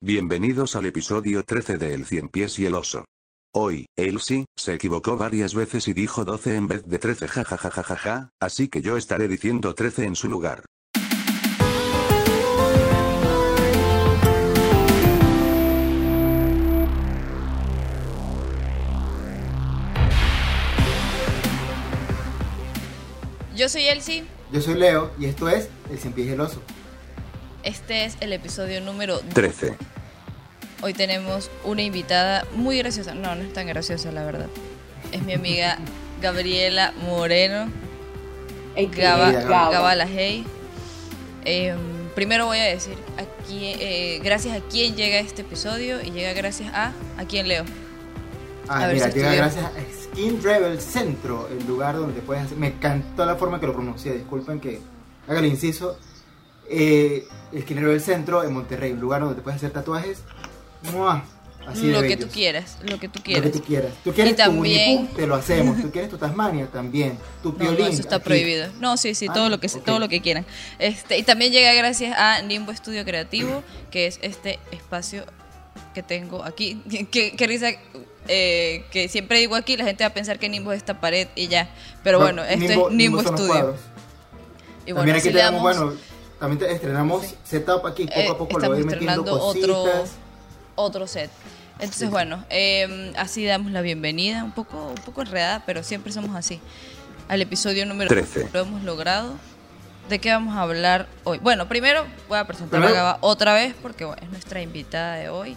Bienvenidos al episodio 13 de El Cien Pies y el Oso. Hoy, Elsie, se equivocó varias veces y dijo 12 en vez de 13 jajajajaja, así que yo estaré diciendo 13 en su lugar. Yo soy Elsie. Yo soy Leo y esto es El Cien Pies y el Oso. Este es el episodio número 13. Hoy tenemos una invitada muy graciosa. No, no es tan graciosa, la verdad. Es mi amiga Gabriela Moreno. Gaba, Gaba. Gaba la Hey. Eh, primero voy a decir aquí, eh, gracias a quién llega este episodio y llega gracias a a quién leo. Ah, A ver mira, si llega gracias a Skin Rebel Centro, el lugar donde puedes hacer. Me encantó la forma que lo pronuncié, disculpen que haga el inciso. Eh, Skin Rebel Centro en Monterrey, un lugar donde te puedes hacer tatuajes. ¡Mua! Así de lo que bellos. tú quieras, lo que tú Lo quieras. que tú quieras. Tú quieres Y también- tu te lo hacemos. Tú quieres tu Tasmania, también. Tu No, violín. no, eso está aquí. prohibido. No, sí, sí, Ah, todo lo que ok. todo lo que quieran. Este, y también llega gracias a Nimbo Estudio Creativo, que es este espacio que tengo aquí. Qué qué risa eh, que siempre digo aquí, la gente va a pensar que Nimbo es esta pared y ya. Pero bueno, esto es Nimbo los Estudio. Y bueno, aquí le tenemos, damos bueno, también te- estrenamos setup aquí, poco Eh, a poco lo estamos voy metiendo estrenando otro, cositas. otro set. Entonces, Sí. bueno, eh, así damos la bienvenida, un poco, un poco enredada, pero siempre somos así. Al episodio número 13. Lo hemos logrado. ¿De qué vamos a hablar hoy? Bueno, primero voy a presentar a Gaba otra vez porque bueno, es nuestra invitada de hoy.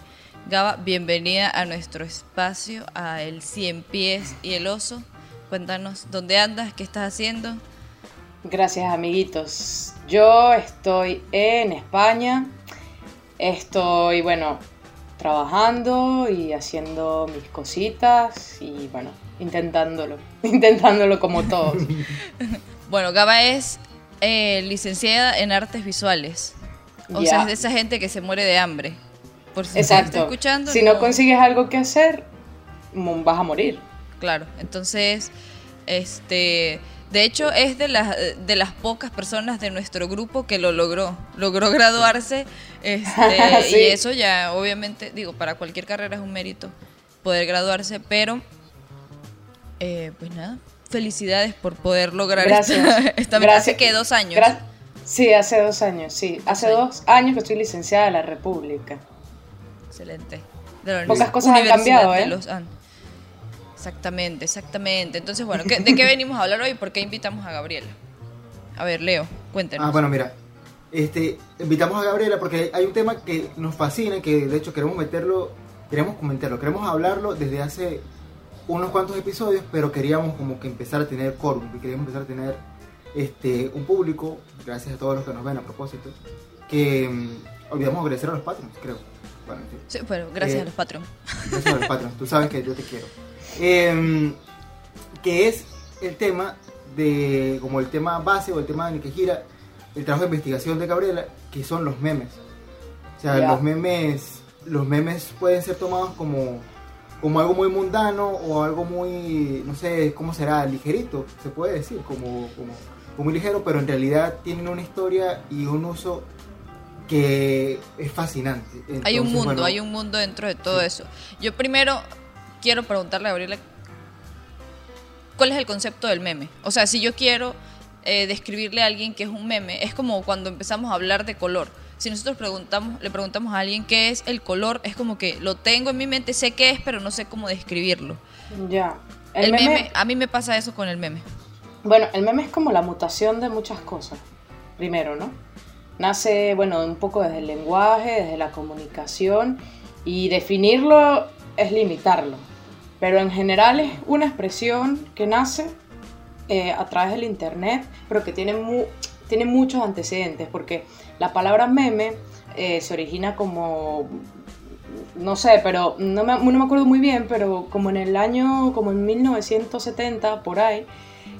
Gaba, bienvenida a nuestro espacio, a El Cien Pies y el Oso. Cuéntanos dónde andas, qué estás haciendo. Gracias amiguitos. Yo estoy en España. Estoy, bueno, trabajando y haciendo mis cositas y bueno, intentándolo. Intentándolo como todos. Bueno, Gaba es eh, licenciada en artes visuales. O sea, es de esa gente que se muere de hambre. Por si Exacto. está escuchando. si no consigues algo que hacer, vas a morir. Claro, entonces, este, de hecho es de las de las pocas personas de nuestro grupo que lo logró, logró graduarse, este, Sí. y eso ya, obviamente, digo, para cualquier carrera es un mérito poder graduarse, pero, eh, pues nada, felicidades por poder lograr Gracias. esta, esta meta. Hace que dos años. Gra- sí, hace dos años, sí. Hace dos años que estoy licenciada de la República. Excelente. De la Pocas cosas han cambiado, de ¿eh? Los Andes. Exactamente, exactamente. Entonces, bueno, ¿qué- ¿de qué venimos a hablar hoy? ¿Por qué invitamos a Gabriela? A ver, Leo, cuéntanos. Ah, bueno, mira. Este, invitamos a Gabriela porque hay un tema que nos fascina, que de hecho queremos meterlo, queremos comentarlo, queremos hablarlo desde hace unos cuantos episodios, pero queríamos como que empezar a tener quórum, y queríamos empezar a tener este, un público, gracias a todos los que nos ven a propósito, que mm, olvidamos agradecer a los patrons, creo. Bueno. Sí, gracias Eh, a los Patreon. Gracias a los patrons, tú sabes que yo te quiero. Em, que es el tema de, como el tema base o el tema en el que gira el trabajo de investigación de Gabriela, que son los memes. O sea, los memes, los memes pueden ser tomados como, como algo muy mundano o algo muy, no sé, ¿cómo será? Ligerito, se puede decir, como, como, como muy ligero, pero en realidad tienen una historia y un uso que es fascinante. hay un mundo, bueno, hay un mundo dentro de todo sí. eso. Yo primero quiero preguntarle a Gabriela, ¿cuál es el concepto del meme? O sea, si yo quiero eh, describirle a alguien que es un meme, es como cuando empezamos a hablar de color. Si nosotros preguntamos, le preguntamos a alguien qué es el color, es como que lo tengo en mi mente, sé qué es, pero no sé cómo describirlo. Ya. El, meme, a mí me pasa eso con el meme. Bueno, el meme es como la mutación de muchas cosas. Primero, ¿no? Nace, bueno, un poco desde el lenguaje, desde la comunicación, y definirlo es limitarlo. Pero en general es una expresión que nace eh, a través del internet, pero que tiene, mu- tiene muchos antecedentes, porque la palabra meme eh, se origina como no sé, pero no me, no me acuerdo muy bien, pero como en el año, como en 1970, por ahí,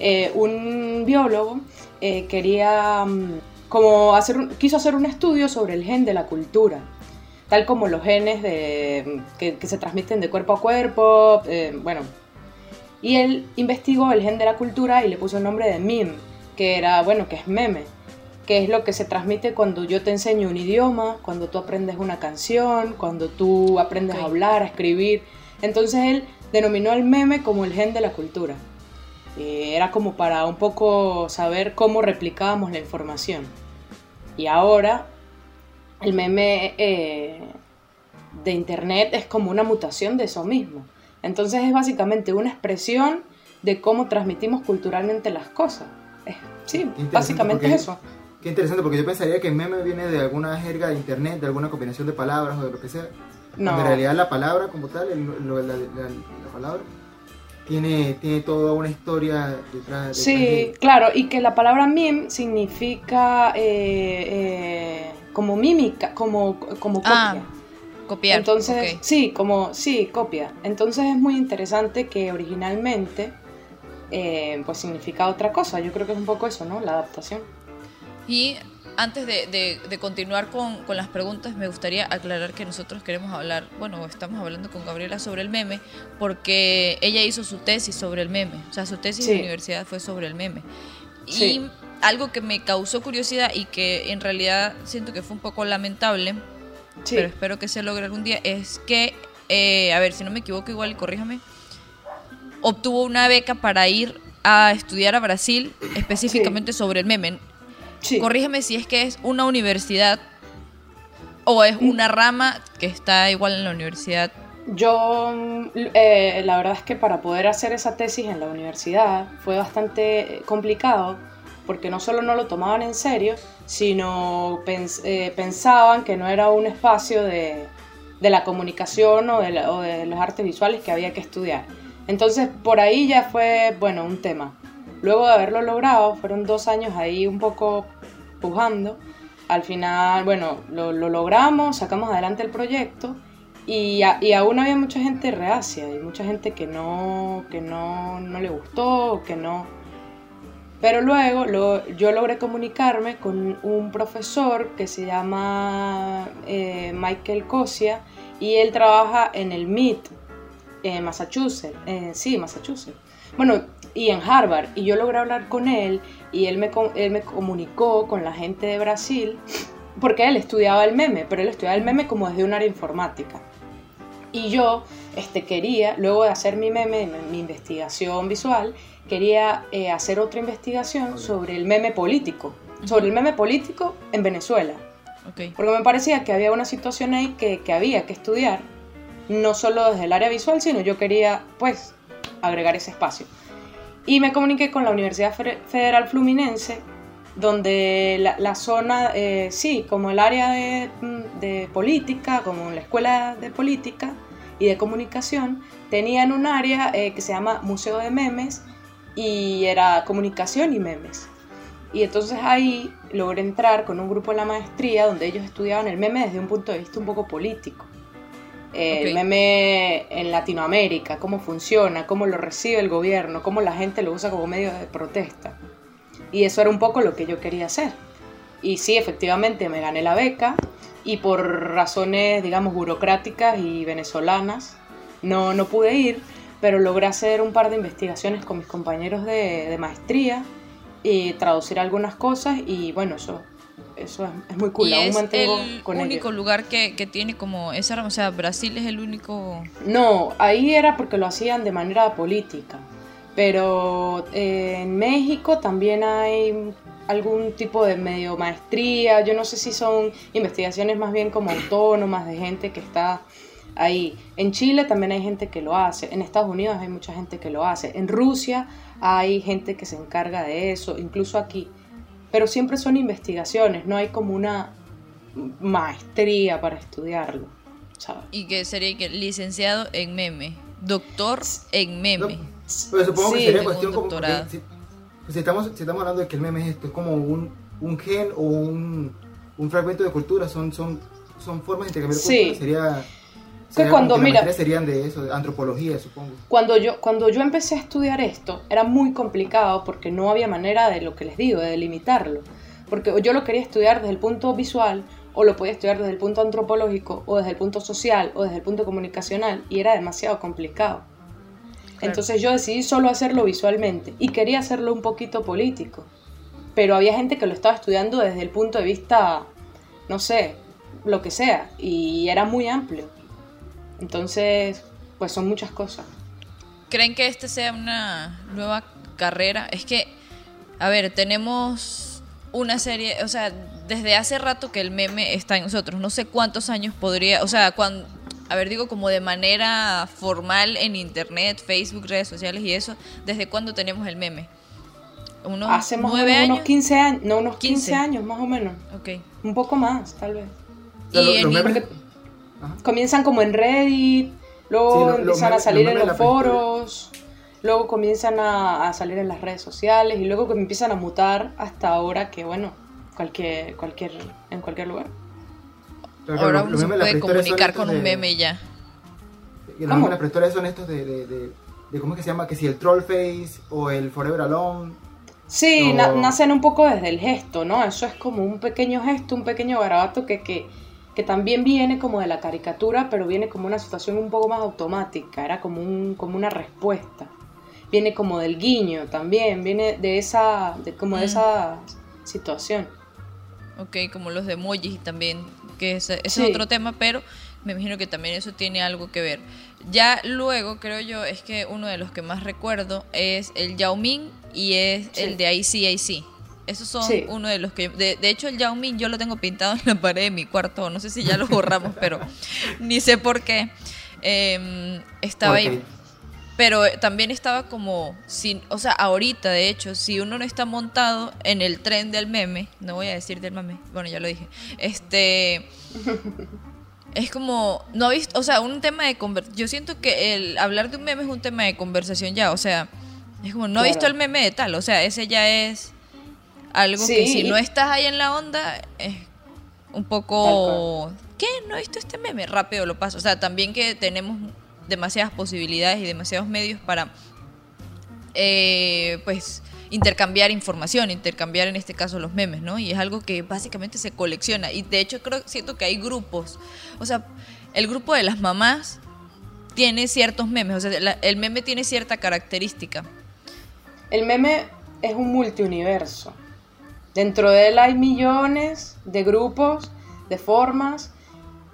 eh, un biólogo eh, quería, mm, como hacer, quiso hacer un estudio sobre el gen de la cultura, tal como los genes de, que, que se transmiten de cuerpo a cuerpo, eh, bueno. Y él investigó el gen de la cultura y le puso el nombre de meme, que era, bueno, que es meme. que es lo que se transmite cuando yo te enseño un idioma, cuando tú aprendes una canción, cuando tú aprendes a hablar, a escribir. Entonces él denominó el meme como el gen de la cultura. Eh, era como para un poco saber cómo replicábamos la información. Y ahora el meme eh, de internet es como una mutación de eso mismo. Entonces es básicamente una expresión de cómo transmitimos culturalmente las cosas. sí, básicamente es eso. Qué interesante, porque yo pensaría que el meme viene de alguna jerga de internet, de alguna combinación de palabras o de lo que sea. No. en realidad la palabra como tal, la, palabra, tiene, tiene toda una historia detrás. sí, claro, y que la palabra meme significa eh, eh, como mímica, como, como ah, copia. copiar. Entonces, sí, como, sí, copia. Entonces es muy interesante que originalmente eh, pues significa otra cosa. Yo creo que es un poco eso, ¿no? La adaptación. Y antes de, continuar con, las preguntas, me gustaría aclarar que nosotros queremos hablar, bueno, estamos hablando con Gabriela sobre el meme, porque ella hizo su tesis sobre el meme, o sea, su tesis de universidad fue sobre el meme. Y algo que me causó curiosidad y que en realidad siento que fue un poco lamentable, pero espero que se logre algún día, es que, eh, a ver, si no me equivoco, igual corríjame, obtuvo una beca para ir a estudiar a Brasil específicamente sobre el meme. Corrígeme si es que es una universidad o es una rama que está igual en la universidad. Yo, eh, la verdad es que para poder hacer esa tesis en la universidad fue bastante complicado porque no solo no lo tomaban en serio, sino eh, pensaban que no era un espacio de, la comunicación o de, o de los artes visuales que había que estudiar. Entonces por ahí ya fue, bueno, un tema. Luego de haberlo logrado, fueron dos años ahí un poco pujando. Al final, bueno, lo, logramos, sacamos adelante el proyecto y, aún había mucha gente reacia y mucha gente que no, que no, le gustó, que no... Pero luego yo logré comunicarme con un profesor que se llama eh, Michael Cosia y él trabaja en el MIT, en Massachusetts. sí, Massachusetts. Bueno, y en Harvard. Y yo logré hablar con él y él me, él me comunicó con la gente de Brasil porque él estudiaba el meme, pero él estudiaba el meme como desde un área informática. Y yo este, quería, luego de hacer mi meme, mi investigación visual, quería eh, hacer otra investigación sobre el meme político, sobre el meme político en Venezuela. Porque me parecía que había una situación ahí que, que había que estudiar, no solo desde el área visual, sino yo quería, pues, agregar ese espacio. Y me comuniqué con la Universidad Federal Fluminense, donde la, zona, eh, sí, como el área mm, de, política, como la escuela de política y de comunicación, tenían un área eh, que se llama Museo de Memes y era comunicación y memes. Y entonces ahí logré entrar con un grupo en la maestría donde ellos estudiaban el meme desde un punto de vista un poco político el meme en Latinoamérica, cómo funciona, cómo lo recibe el gobierno, cómo la gente lo usa como medio de protesta. Y eso era un poco lo que yo quería hacer. Y sí, efectivamente me gané la beca y por razones, digamos, burocráticas y venezolanas no, no pude ir, pero logré hacer un par de investigaciones con mis compañeros de, de maestría y traducir algunas cosas y bueno, eso eso es, muy cool. ¿Y es el único lugar que, tiene como esa, o sea, Brasil es el único. No, ahí era porque lo hacían de manera política. Pero eh, en México también hay algún tipo de medio maestría. Yo no sé si son investigaciones más bien como autónomas de gente que está ahí. En Chile también hay gente que lo hace. En Estados Unidos hay mucha gente que lo hace. En Rusia hay gente que se encarga de eso. Incluso aquí pero siempre son investigaciones, no hay como una maestría para estudiarlo. Y que sería que licenciado en meme, doctor en meme. supongo que sería cuestión como si, pues si, estamos, si estamos hablando de que el meme es esto, es como un, un gen o un, un fragmento de cultura, son, son, son formas de intercambiar cultura, sería que cuando, mira, serían de eso, de antropología, supongo. Cuando yo, cuando yo empecé a estudiar esto, era muy complicado porque no había manera de lo que les digo, de delimitarlo. Porque yo lo quería estudiar desde el punto visual, o lo podía estudiar desde el punto antropológico, o desde el punto social, o desde el punto comunicacional, y era demasiado complicado. Entonces yo decidí solo hacerlo visualmente, y quería hacerlo un poquito político. pero había gente que lo estaba estudiando desde el punto de vista, no sé, lo que sea, y era muy amplio. Entonces, pues son muchas cosas. ¿Creen que este sea una nueva carrera? Es que, a ver, tenemos una serie, o sea, desde hace rato que el meme está en nosotros. No sé cuántos años podría, o sea, cuando, a ver, digo como de manera formal en internet, Facebook, redes sociales y eso, ¿desde cuándo tenemos el meme? Unos Hace nueve años. Unos 15 años, no, unos 15, años más o menos. Ok. Un poco más, tal vez. Y comienzan como en Reddit, luego empiezan a salir en los foros, luego comienzan a, salir en las redes sociales y luego empiezan a mutar hasta ahora que, bueno, cualquier, cualquier, en cualquier lugar. ahora uno se puede comunicar con un meme ya. Y los las prehistorias son estos de, de, de, ¿cómo es que se llama? Que si el Trollface o el Forever Alone. Sí, nacen un poco desde el gesto, ¿no? Eso es como un pequeño gesto, un pequeño garabato que, que, que también viene como de la caricatura, pero viene como una situación un poco más automática, era como, un, como una respuesta. Viene como del guiño también, viene de esa, de, como de mm. esa situación. Ok, como los de emojis también, que ese, es otro tema, pero me imagino que también eso tiene algo que ver. Ya luego, creo yo, es que uno de los que más recuerdo es el Yao Ming y es el de ICIC. Esos son uno de los que... De, hecho, el Yao Ming yo lo tengo pintado en la pared de mi cuarto. No sé si ya lo borramos, pero ni sé por qué. Em, estaba ahí. Pero también estaba como... Sin, o sea, ahorita, de hecho, si uno no está montado en el tren del meme, no voy a decir del meme, bueno, ya lo dije. Este... es como, no ha visto, o sea, un tema de conversación. Yo siento que el hablar de un meme es un tema de conversación ya, o sea, es como, no ha visto el meme de tal, o sea, ese ya es algo que si no estás ahí en la onda, es un poco, ¿qué? ¿No he visto este meme? Rápido lo paso. O sea, también que tenemos demasiadas posibilidades y demasiados medios para, eh, pues, intercambiar información, intercambiar en este caso los memes, ¿no? Y es algo que básicamente se colecciona. Y de hecho creo, siento que hay grupos. O sea, el grupo de las mamás tiene ciertos memes. O sea, el meme tiene cierta característica. El meme es un multiuniverso. Dentro de él hay millones de grupos, de formas,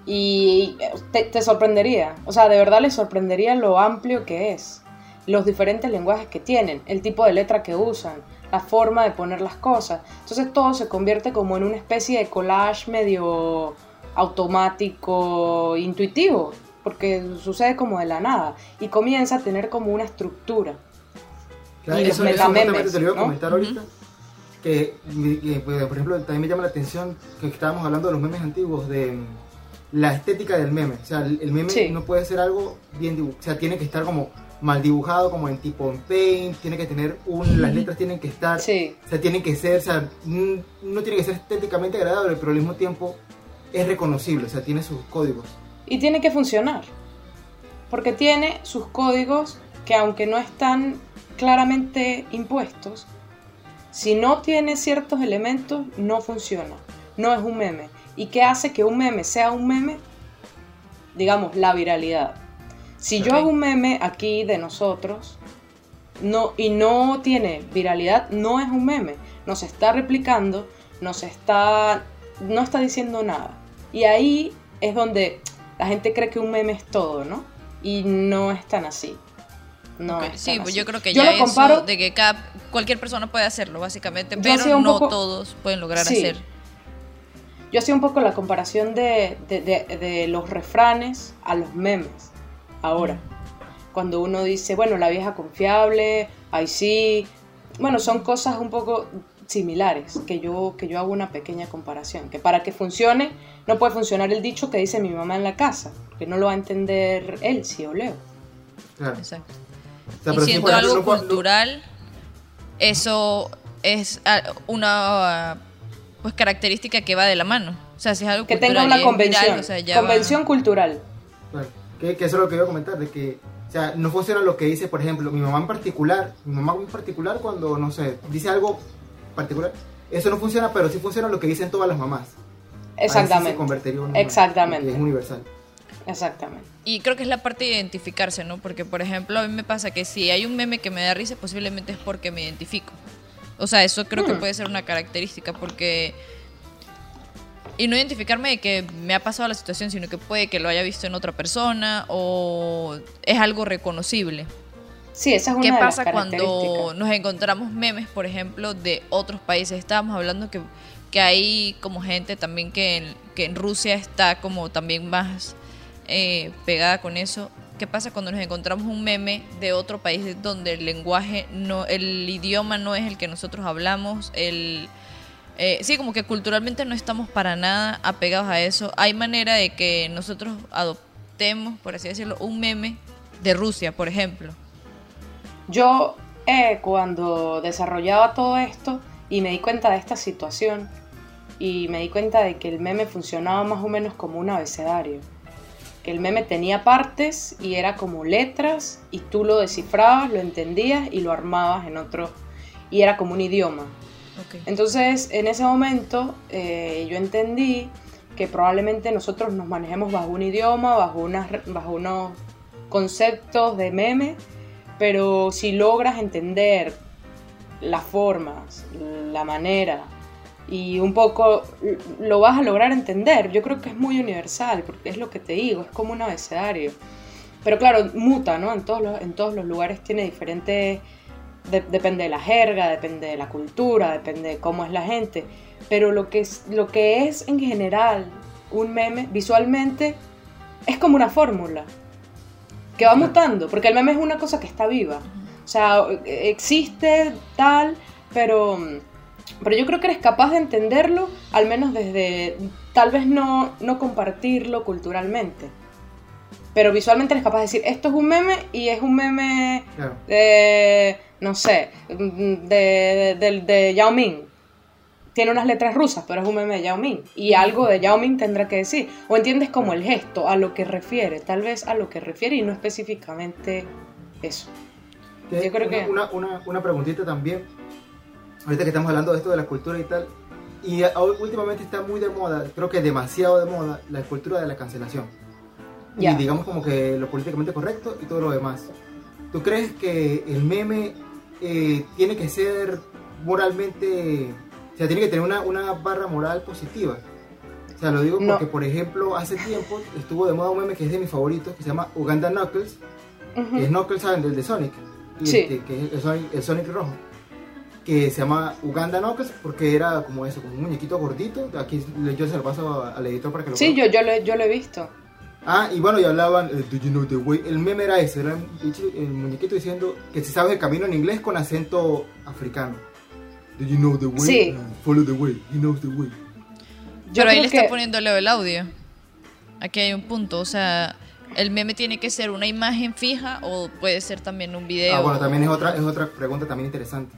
y te, te, sorprendería, o sea, de verdad le sorprendería lo amplio que es los diferentes lenguajes que tienen, el tipo de letra que usan, la forma de poner las cosas. Entonces todo se convierte como en una especie de collage medio automático, intuitivo, porque sucede como de la nada y comienza a tener como una estructura. Claro, y eso, eso te lo iba a comentar ahorita. Que, pues, por ejemplo, también me llama la atención que estábamos hablando de los memes antiguos, de la estética del meme. O sea, el, meme no puede ser algo bien dibujado, o sea, tiene que estar como mal dibujado, como en tipo en paint, tiene que tener un, las letras tienen que estar, sí. o sea, tienen que ser, o sea, no tiene que ser estéticamente agradable, pero al mismo tiempo es reconocible, o sea, tiene sus códigos. Y tiene que funcionar, porque tiene sus códigos que aunque no están claramente impuestos, si no tiene ciertos elementos, no funciona, no es un meme. ¿Y qué hace que un meme sea un meme? Digamos, la viralidad. Si yo hago un meme aquí de nosotros no, y no tiene viralidad, no es un meme. Nos está replicando, nos está, no está diciendo nada. Y ahí es donde la gente cree que un meme es todo, ¿no? Y no es tan así. No sí, pues yo creo que ya eso de que cada, cualquier persona puede hacerlo, básicamente, pero no todos pueden lograr hacer. Yo hacía un poco la comparación de, de los refranes a los memes ahora. Cuando uno dice, bueno, la vieja confiable, ahí sí, bueno, son cosas un poco similares, que yo, que yo hago una pequeña comparación, que para que funcione no puede funcionar el dicho que dice mi mamá en la casa, que no lo va a entender él, si o Leo. Exacto. Y siendo algo cultural, eso es ah, una pues característica que va de la mano. O sea, si es algo que tenga una convención, convención cultural. Que, eso es lo que iba a comentar, de que, o sea, no funciona lo que dice, por ejemplo, mi mamá en particular, mi mamá en particular cuando, no sé, dice algo particular, eso no funciona, pero sí funciona lo que dicen todas las mamás. Exactamente. Exactamente. es universal. Exactamente. Y creo que es la parte de identificarse, ¿no? Porque, por ejemplo, a mí me pasa que si hay un meme que me da risa, posiblemente es porque me identifico. O sea, eso creo que Hmm. puede ser una característica porque... Y no identificarme de que me ha pasado la situación, sino que puede que lo haya visto en otra persona o es algo reconocible. Sí, esa es una ¿Qué de pasa las cuando nos encontramos memes, por ejemplo, de otros países? Estábamos hablando que, que hay como gente también que en, que en Rusia está como también más eh, pegada con eso. ¿Qué pasa cuando nos encontramos un meme de otro país donde el lenguaje, no, el idioma no es el que nosotros hablamos? Eh, sí, como que culturalmente no estamos para nada apegados a eso. Hay manera de que nosotros adoptemos, por así decirlo, un meme de Rusia, por ejemplo. Yo, eh, cuando desarrollaba todo esto y me di cuenta de esta situación, y me di cuenta de que el meme funcionaba más o menos como un abecedario. Que el meme tenía partes y era como letras, y tú lo descifrabas, lo entendías y lo armabas en otro. Y era como un idioma. Entonces, en ese momento, eh, yo entendí que probablemente nosotros nos manejemos bajo un idioma, bajo, unas, bajo unos conceptos de meme, pero si logras entender las formas, la manera y un poco lo vas a lograr entender, yo creo que es muy universal, porque es lo que te digo, es como un abecedario. Pero claro, muta, ¿no? En todos los, en todos los lugares tiene diferentes de- depende de la jerga, depende de la cultura, depende de cómo es la gente. Pero lo que es, lo que es en general un meme, visualmente, es como una fórmula que va mutando, porque el meme es una cosa que está viva. O sea, existe tal, pero, pero yo creo que eres capaz de entenderlo, al menos desde, tal vez no, no compartirlo culturalmente. Pero visualmente eres capaz de decir, esto es un meme y es un meme Claro. de, no sé, de, de, de- de Yao Ming. Tiene unas letras rusas, pero es un meme de Yao Ming. Y algo de Yao Ming tendrá que decir. O entiendes como el gesto, a lo que refiere, tal vez a lo que refiere y no específicamente eso. Yo creo una, que- Una, una, una preguntita también. Ahorita que estamos hablando de esto de la cultura y tal. Y últimamente está muy de moda, creo que demasiado de moda, la cultura de la cancelación. Ya. Y digamos como que lo políticamente correcto y todo lo demás. ¿Tú crees que el meme eh, tiene que ser moralmente... O sea, tiene que tener una, una barra moral positiva? O sea, lo digo No. porque, por ejemplo, hace tiempo estuvo de moda un meme que es de mis favoritos, que se llama Uganda Knuckles, Ujú. que es Knuckles, ¿saben? Del de Sonic. Y Sí. este, que es el Sonic, el Sonic rojo. Que se llama Uganda Knuckles porque era como eso, como un muñequito gordito. Aquí le- yo se lo paso al editor para que lo Sí, yo, yo, lo, he- yo lo he visto. Ah, y bueno, y hablaban, eh, do you know the way? El meme era ese, era el muñequito diciendo que si sabes el camino en inglés con acento africano. Do you know the way? Sí. Uh, follow the way. He knows the way. Yo Pero ahí le está que- Leo el audio. Aquí hay un punto, o sea, el meme tiene que ser una imagen fija o puede ser también un video. Ah, bueno, también es otra, es otra pregunta también interesante.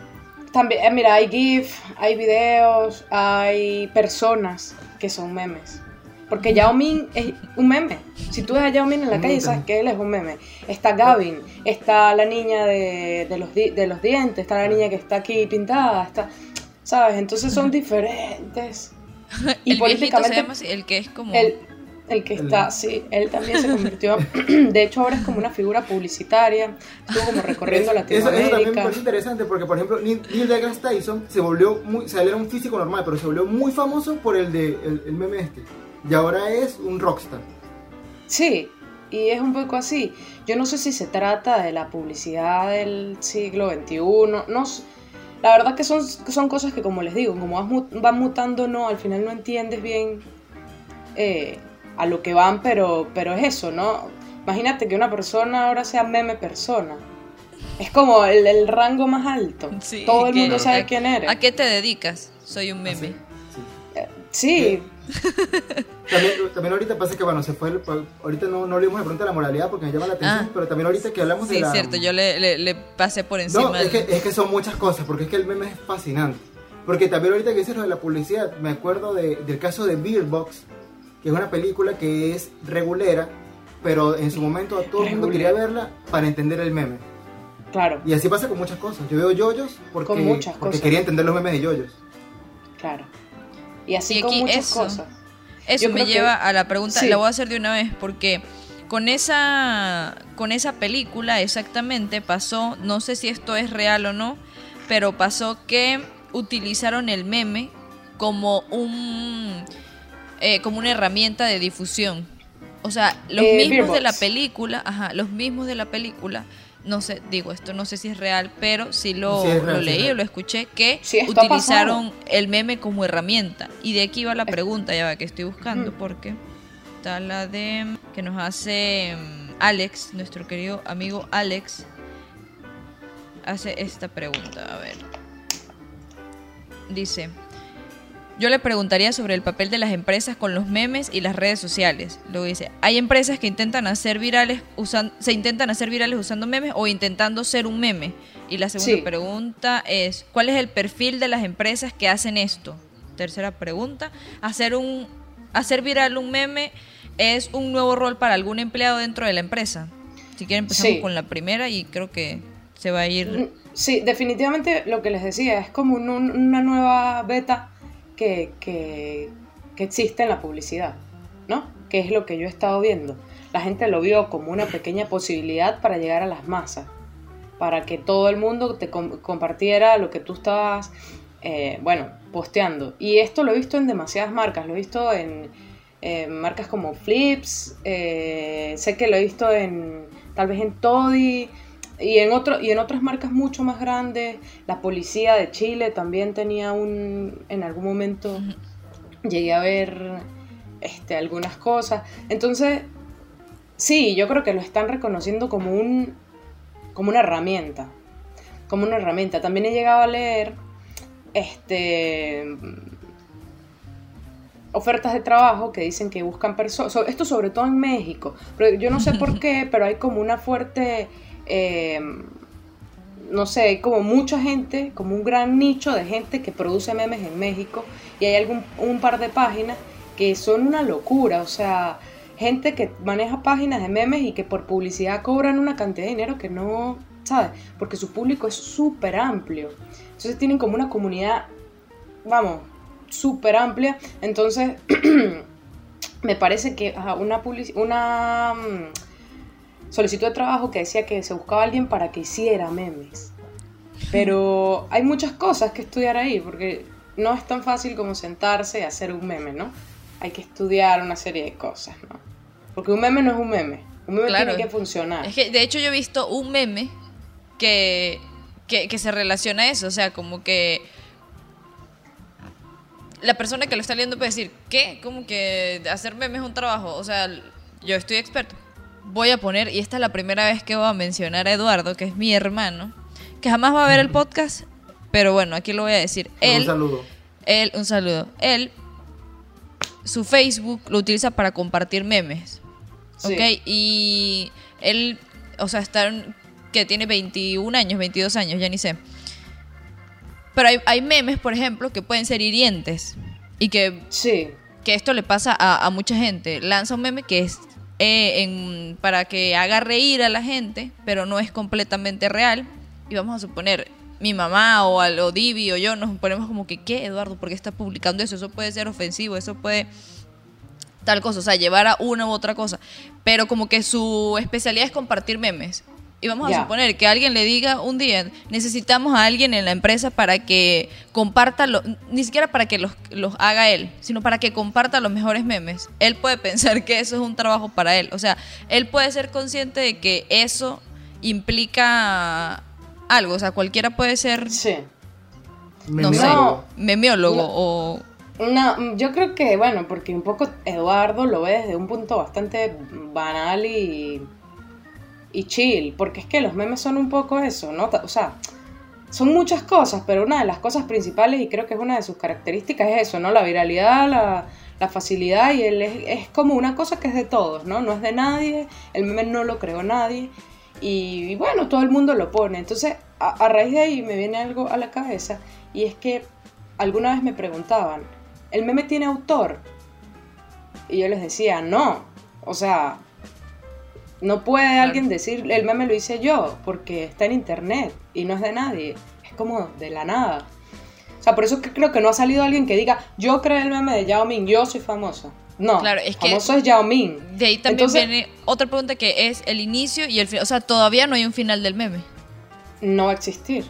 También, eh, mira, hay GIF, hay videos, hay personas que son memes. Porque Yao Ming es un meme. Si tú ves a Yao Ming en la calle, sabes que él es un meme. Está Gavin, está la niña de, de los, di- de los dientes, está la niña que está aquí pintada, está... ¿Sabes? Entonces son diferentes. Y el se políticamente llama así, el que es como... el, el que El- está, sí, él también se convirtió, de hecho ahora es como una figura publicitaria, estuvo como recorriendo Eso, eso también me Latinoamérica. parece interesante porque, por ejemplo, Neil deGrasse Tyson se volvió muy, o sea, él era un físico normal, pero se volvió muy famoso por el de el, el meme este. Y ahora es un rockstar. Sí, y es un poco así. Yo no sé si se trata de la publicidad del siglo XXI, no. La verdad que son, son cosas que, como les digo, como vas van mutando, no, al final no entiendes bien eh, a lo que van, pero, pero es eso, ¿no? Imagínate que una persona ahora sea meme persona. Es como el, el rango más alto. Sí, Todo el que- mundo sabe ¿a- quién eres. ¿A qué te dedicas? Soy un meme. Así, sí. Sí, También, también ahorita pasa que, bueno, se fue, el- ahorita no, no le dimos de pronto a la moralidad porque me llama la atención, Ah. pero también ahorita que hablamos de Sí, la... cierto, yo le, le- le pasé por encima. No, es que, es que son muchas cosas, porque es que el meme es fascinante. Porque también ahorita que dices lo de la publicidad, me acuerdo de- del caso de Beer Box, que es una película que es regulera, pero en su momento a todo el mundo quería verla para entender el meme. claro, Y así pasa con muchas cosas. Yo veo yoyos porque, Con muchas porque cosas. quería entender los memes de yoyos. claro. Y así Y con aquí muchas eso. cosas. Eso Yo me que- lleva a la pregunta, sí. la voy a hacer de una vez, porque con esa, con esa película exactamente pasó, no sé si esto es real o no, pero pasó que utilizaron el meme como un eh, como una herramienta de difusión. O sea, los Eh, mismos de la película, ajá, los mismos de la película, no sé, digo, esto no sé si es real, pero sí lo, Sí, real, leí o lo escuché, que Sí, utilizaron el meme como herramienta. Y de aquí va la pregunta, ya va, que estoy buscando, porque está la de que nos hace mm, Alex, nuestro querido amigo Alex, hace esta pregunta, a ver. Dice, yo le preguntaría sobre el papel de las empresas con los memes y las redes sociales. Luego dice, hay empresas que intentan hacer virales usan- se intentan hacer virales usando memes o intentando ser un meme. Y la segunda Sí. pregunta es, ¿cuál es el perfil de las empresas que hacen esto? Tercera pregunta, hacer un hacer viral un meme es un nuevo rol para algún empleado dentro de la empresa. Si quieren empezamos Sí. con la primera y creo que se va a ir Sí, definitivamente lo que les decía, es como un- un- una nueva beta que, que, existe en la publicidad, ¿no? Que es lo que yo he estado viendo. La gente lo vio como una pequeña posibilidad para llegar a las masas, para que todo el mundo te com- compartiera lo que tú estabas, eh, bueno, posteando. Y esto lo he visto en demasiadas marcas, lo he visto en marcas como Flips, eh, sé que lo he visto en tal vez en Toddy y en otro y en otras marcas mucho más grandes. La policía de Chile también tenía un en algún momento llegué a ver este algunas cosas. Entonces, sí, yo creo que lo están reconociendo como un como una herramienta. Como una herramienta. También he llegado a leer este ofertas de trabajo que dicen que buscan personas, esto sobre todo en México, pero yo no sé por qué, pero hay como una fuerte, eh, no sé, hay como mucha gente, como un gran nicho de gente que produce memes en México y hay algún un par de páginas que son una locura, o sea, gente que maneja páginas de memes y que por publicidad cobran una cantidad de dinero que no, ¿sabes? Porque su público es súper amplio. Entonces tienen como una comunidad, vamos, súper amplia. Entonces, me parece que una, publici- una mm, solicitud de trabajo que decía que se buscaba alguien para que hiciera memes. Pero hay muchas cosas que estudiar ahí, porque no es tan fácil como sentarse y hacer un meme, ¿no? Hay que estudiar una serie de cosas, ¿no? Porque un meme no es un meme. Un meme Claro. tiene que funcionar. Es que, de hecho, yo he visto un meme que, que, que se relaciona a eso. O sea, como que la persona que lo está leyendo puede decir, ¿qué? Como que hacer memes es un trabajo. O sea, yo estoy experto. Voy a poner, y esta es la primera vez que voy a mencionar a Eduardo, que es mi hermano, que jamás va a ver el podcast, pero bueno, aquí lo voy a decir. Él, Un saludo. él, un saludo. Él, su Facebook lo utiliza para compartir memes. Sí. ¿Ok? Y él, o sea, está, que tiene 21 años, 22 años, ya ni sé. Pero hay, hay memes, por ejemplo, que pueden ser hirientes. Y que, Sí, que esto le pasa a, a mucha gente. Lanza un meme que es eh, para que haga reír a la gente, pero no es completamente real. Y vamos a suponer, mi mamá o, al, o Divi o yo nos ponemos como que, ¿qué, Eduardo? ¿Por qué está publicando eso? Eso puede ser ofensivo, eso puede tal cosa, o sea, llevar a una u otra cosa. Pero como que su especialidad es compartir memes. Y vamos a suponer que alguien le diga un día, necesitamos a alguien en la empresa para que comparta, lo- ni siquiera para que los, los haga él, sino para que comparta los mejores memes. Él puede pensar que eso es un trabajo para él. O sea, él puede ser consciente de que eso implica algo. O sea, cualquiera puede ser, sí. no sé, No. o... No, yo creo que, bueno, porque un poco Eduardo lo ve desde un punto bastante banal y, y chill, porque es que los memes son un poco eso, ¿no? O sea, son muchas cosas, pero una de las cosas principales, y creo que es una de sus características, es eso, ¿no? La viralidad, la, facilidad, y es, como una cosa que es de todos, ¿no? No es de nadie, el meme no lo creó nadie, y, y bueno, todo el mundo lo pone. Entonces, a, a raíz de ahí me viene algo a la cabeza, y es que alguna vez me preguntaban, ¿el meme tiene autor? Y yo les decía, no. O sea, no puede alguien decir, el meme lo hice yo, porque está en internet y no es de nadie. Es como de la nada. O sea, por eso que creo que no ha salido alguien que diga, yo creé el meme de Yao Ming, yo soy famoso. No, Claro, es que- famoso es Yao Ming. De ahí también Entonces- viene otra pregunta que es el inicio y el final. O sea, todavía no hay un final del meme. No va a existir.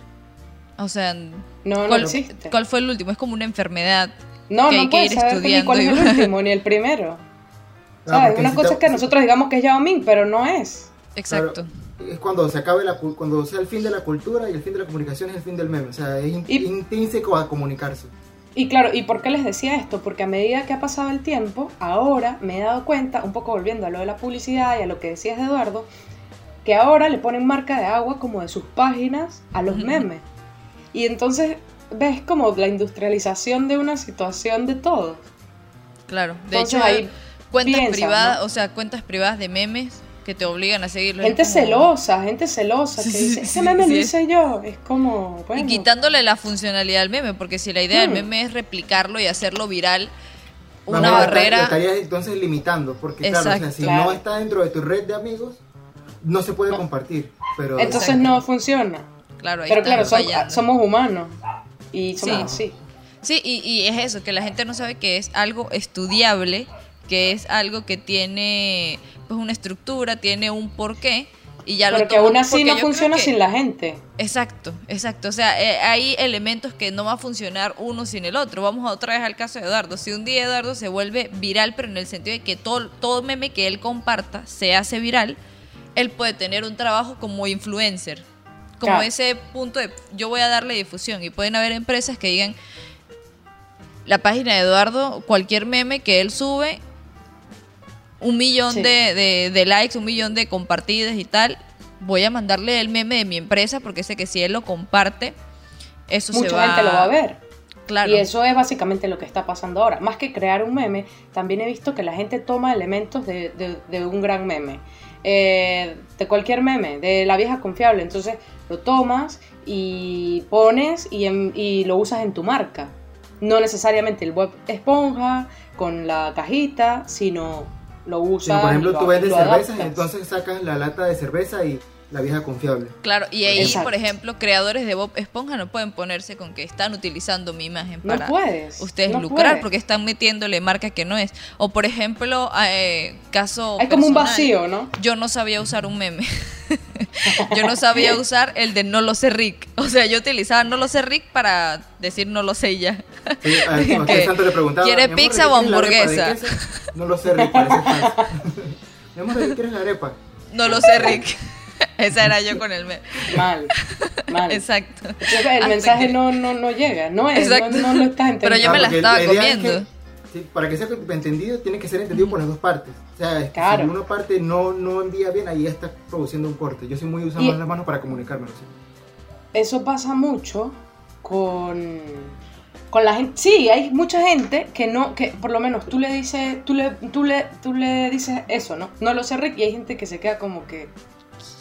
O sea, No, no ¿cuál, existe. cuál fue el último? Es como una enfermedad. No, que hay no que puedes ir saber ni estudiando cuál es el último, ni el primero. Ah, ¿Sabes? porque Una si cosa te- es que nosotros digamos que es Yao Ming, pero no es. Exacto. Es cuando se acabe la cuando sea el fin de la cultura y el fin de la comunicación es el fin del meme. O sea, es in- Y- intrínseco a comunicarse. Y claro, ¿y por qué les decía esto? Porque a medida que ha pasado el tiempo, ahora me he dado cuenta, un poco volviendo a lo de la publicidad y a lo que decías Eduardo, que ahora le ponen marca de agua como de sus páginas a los memes. Y entonces ves como la industrialización de una situación de todo. Claro. De Entonces hecho, ahí cuentas privadas, ¿no? o sea, cuentas privadas de memes que te obligan a seguirlo. Gente como- celosa, gente celosa que Sí, dice, ese sí, meme lo sí. hice yo. Es como, bueno, Y quitándole la funcionalidad al meme, porque si la idea del Hmm. meme es replicarlo y hacerlo viral, una lo esta- barrera... Lo estarías entonces limitando. Porque claro, o sea, Exacto. si Claro. no está dentro de tu red de amigos, no se puede No. compartir. Pero entonces Exacto. no funciona. Claro, ahí Pero claro, somos humanos. Y somos Sí. así. Sí, y, y es eso, que la gente no sabe que es algo estudiable, que es algo que tiene pues una estructura, tiene un porqué, y ya Pero lo que aún así no funciona que- sin la gente. Exacto, exacto. O sea, eh, hay elementos que no va a funcionar uno sin el otro. Vamos a otra vez al caso de Eduardo. Si un día Eduardo se vuelve viral, pero en el sentido de que todo, todo meme que él comparta se hace viral, él puede tener un trabajo como influencer. Como Claro. ese punto de yo voy a darle difusión. Y pueden haber empresas que digan, la página de Eduardo, cualquier meme que él sube, un millón Sí. de, de- de likes, un millón de compartidas y tal, voy a mandarle el meme de mi empresa porque sé que si él lo comparte, eso se Mucha va... gente lo va a ver. Claro. Y eso es básicamente lo que está pasando ahora. Más que crear un meme, también he visto que la gente toma elementos de, de- de un gran meme. Eh, de cualquier meme, de la vieja confiable. Entonces lo tomas y pones y, en- y lo usas en tu marca. No necesariamente el web esponja con la cajita, sino lo usas. por ejemplo, y lo- tú vendes cervezas, entonces sacas la lata de cerveza y la vieja confiable. Claro, y ahí, Exacto. por ejemplo, creadores de Bob Esponja no pueden ponerse con que están utilizando mi imagen No para puedes, ustedes no lucrar puedes. porque están metiéndole marca que no es. O, por ejemplo, eh, caso Hay como un vacío, ¿no? Yo no sabía usar un meme. yo no sabía usar el de no lo sé Rick. O sea, yo utilizaba no lo sé Rick para decir no lo sé ya. Sí, a ver, cuando Que, Santo le preguntaba, ¿quiere "Mi amor, pizza ¿de qué o hamburguesa?" No lo sé, Rick, parece falso. Mi amor, ¿de qué quieres la arepa? No lo sé Rick. Esa era yo con el meme. Mal, mal. Exacto. Entonces, el Hasta mensaje que- no, no, no llega, no es, no, Exacto. no lo estás entendiendo. Pero yo me la estaba es comiendo. que, sí, para que sea entendido, tiene que ser entendido por las dos partes. O sea, Claro. si una parte no, no envía bien, ahí ya está produciendo un corte. Yo soy muy usando Y- más las manos para comunicarme. ¿sí? Eso pasa mucho con, con la gente. Sí, hay mucha gente que no, que por lo menos tú le dices, tú le, tú le, tú le dices eso, ¿no? No lo sé, Rick, y hay gente que se queda como que.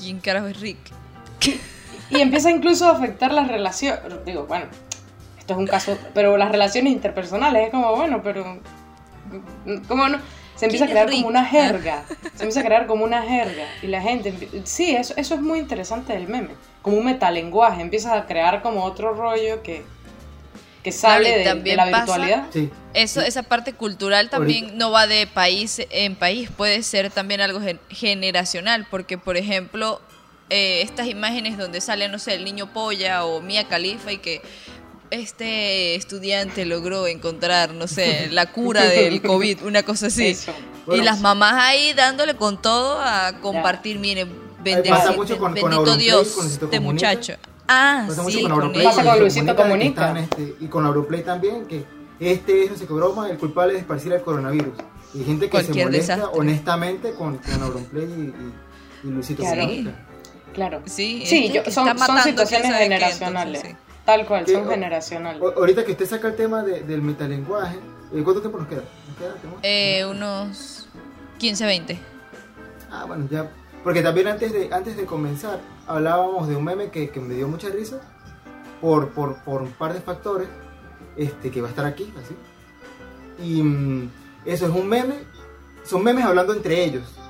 ¿Quién carajo es Rick? Y empieza incluso a afectar las relaciones. Digo, bueno, esto es un caso, pero las relaciones interpersonales es como, bueno, pero. ¿Cómo no? Se empieza a ¿Quién es crear como una jerga. Se empieza a crear como una jerga. Y la gente. Sí, eso, eso es muy interesante del meme. Como un metalenguaje. Empiezas a crear como otro rollo que. Que sale de- de, también la pasa- virtualidad. Sí. Eso, esa parte cultural también no va de país en país, puede ser también algo gen- generacional, porque por ejemplo, eh, estas imágenes donde sale, no sé, el niño polla o Mia Khalifa y que este estudiante logró encontrar, no sé, la cura del COVID, una cosa así. Eso. y las mamás ahí dándole con todo a compartir, miren, bendecito, pasa mucho con- con bendito Dios, este Comunica. muchacho. Ah, Pasa mucho sí, con con. Pasa con Luisito Comunica. este, y con Auronplay también, que este es, no sé qué broma, el culpable de esparcir el coronavirus. Y hay gente que Cualquier se molesta desastre. honestamente con, con Auronplay y, y, y Luisito Claro. Comunica. Claro. Sí, Sí, este yo- son, situaciones qué, generacionales. entonces, sí. Tal cual, son generacionales. Ahorita que usted saca el tema de- del metalenguaje, eh, ¿cuánto tiempo nos queda? ¿Nos queda? Eh, unos 15, 20. Ah, bueno, ya. Porque también antes de, antes de comenzar hablábamos de un meme que, que me dio mucha risa por, por, por un par de factores este, que va a estar aquí, así. Y mm, eso es un meme, son memes hablando entre ellos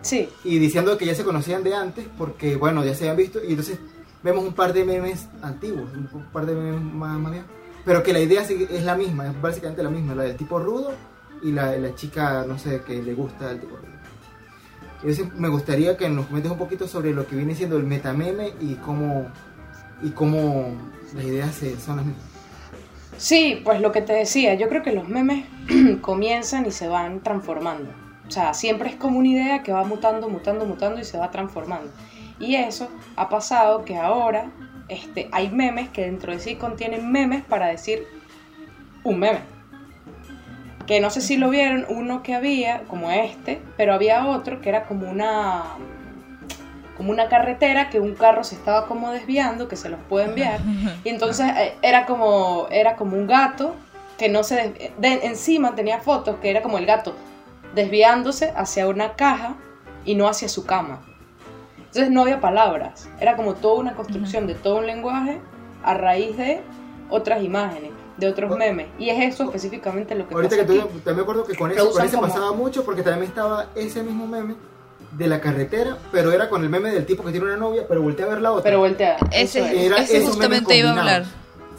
Sí, y diciendo que ya se conocían de antes porque, bueno, ya se habían visto y entonces vemos un par de memes antiguos, un par de memes más, más viejos, pero que la idea es la misma, es básicamente la misma, la del tipo rudo y la la chica, no sé, que le gusta el tipo rudo. Me gustaría que nos comentes un poquito sobre lo que viene siendo el metameme y cómo, y cómo las ideas se, son las mismas. Sí, pues lo que te decía, yo creo que los memes comienzan y se van transformando. O sea, siempre es como una idea que va mutando, mutando, mutando y se va transformando. Y eso ha pasado que ahora este, hay memes que dentro de sí contienen memes para decir un meme. Que no sé si lo vieron, uno que había, como este, pero había otro que era como una como una carretera que un carro se estaba como desviando, que se los puede enviar, y entonces eh, era como, era como un gato que no se de, encima tenía fotos que era como el gato desviándose hacia una caja y no hacia su cama. Entonces no había palabras, era como toda una construcción de todo un lenguaje a raíz de otras imágenes, de otros memes. Y es eso específicamente lo que Ahorita pasa que tú, también me acuerdo que con eso, con usan ese como- pasaba mucho porque también estaba ese mismo meme de la carretera, pero era con el meme del tipo que tiene una novia, pero voltea a ver la otra. Pero voltea. Ese. Era ese justamente iba a hablar. combinados.